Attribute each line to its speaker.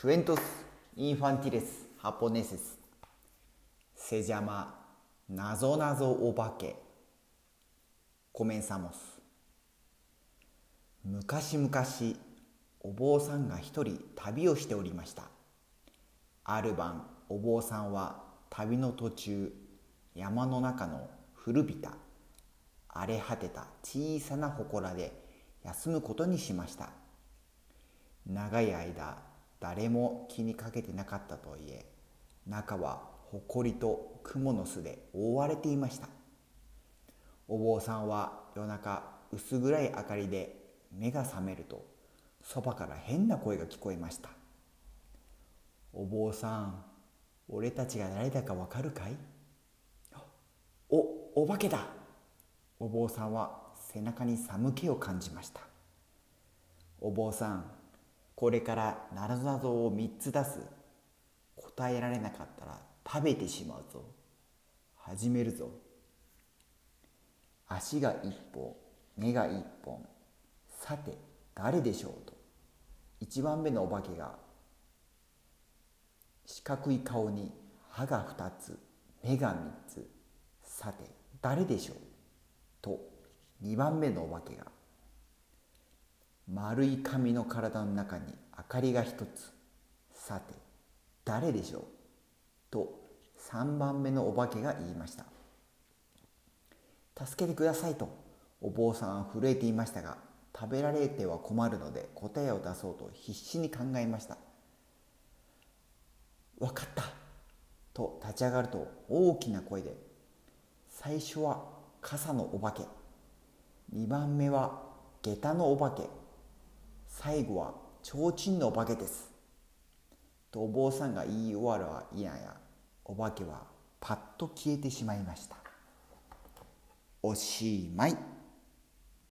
Speaker 1: Cuentos infantiles japoneses. Se llama なぞなぞお化け Comenzamos. 昔々お坊さんが一人旅をしておりましたある晩お坊さんは旅の途中山の中の古びた荒れ果てた小さな祠で休むことにしました長い間誰も気にかけてなかったとはいえ中は埃と雲の巣で覆われていました。お坊さんは夜中薄暗い明かりで目が覚めるとそばから変な声が聞こえました。お坊さん俺たちが誰だかわかるかい？おお化けだ！お坊さんは背中に寒気を感じました。お坊さんこれからなぞなぞを3つ出す。答えられなかったら食べてしまうぞ。始めるぞ。足が一本目が一本さて誰でしょうと。1番目のお化けが四角い顔に歯が2つ目が3つさて誰でしょうと。2番目のお化けが丸い紙の体の中に明かりが一つ。さて誰でしょう？と3番目のお化けが言いました。助けてくださいとお坊さんは震えていましたが食べられては困るので答えを出そうと必死に考えました。分かった！と立ち上がると大きな声で最初は傘のお化け。2番目は下駄のお化け。最後は提灯のお化けです。とお坊さんが言い終わるは嫌や。お化けはパッと消えてしまいました。おしまい。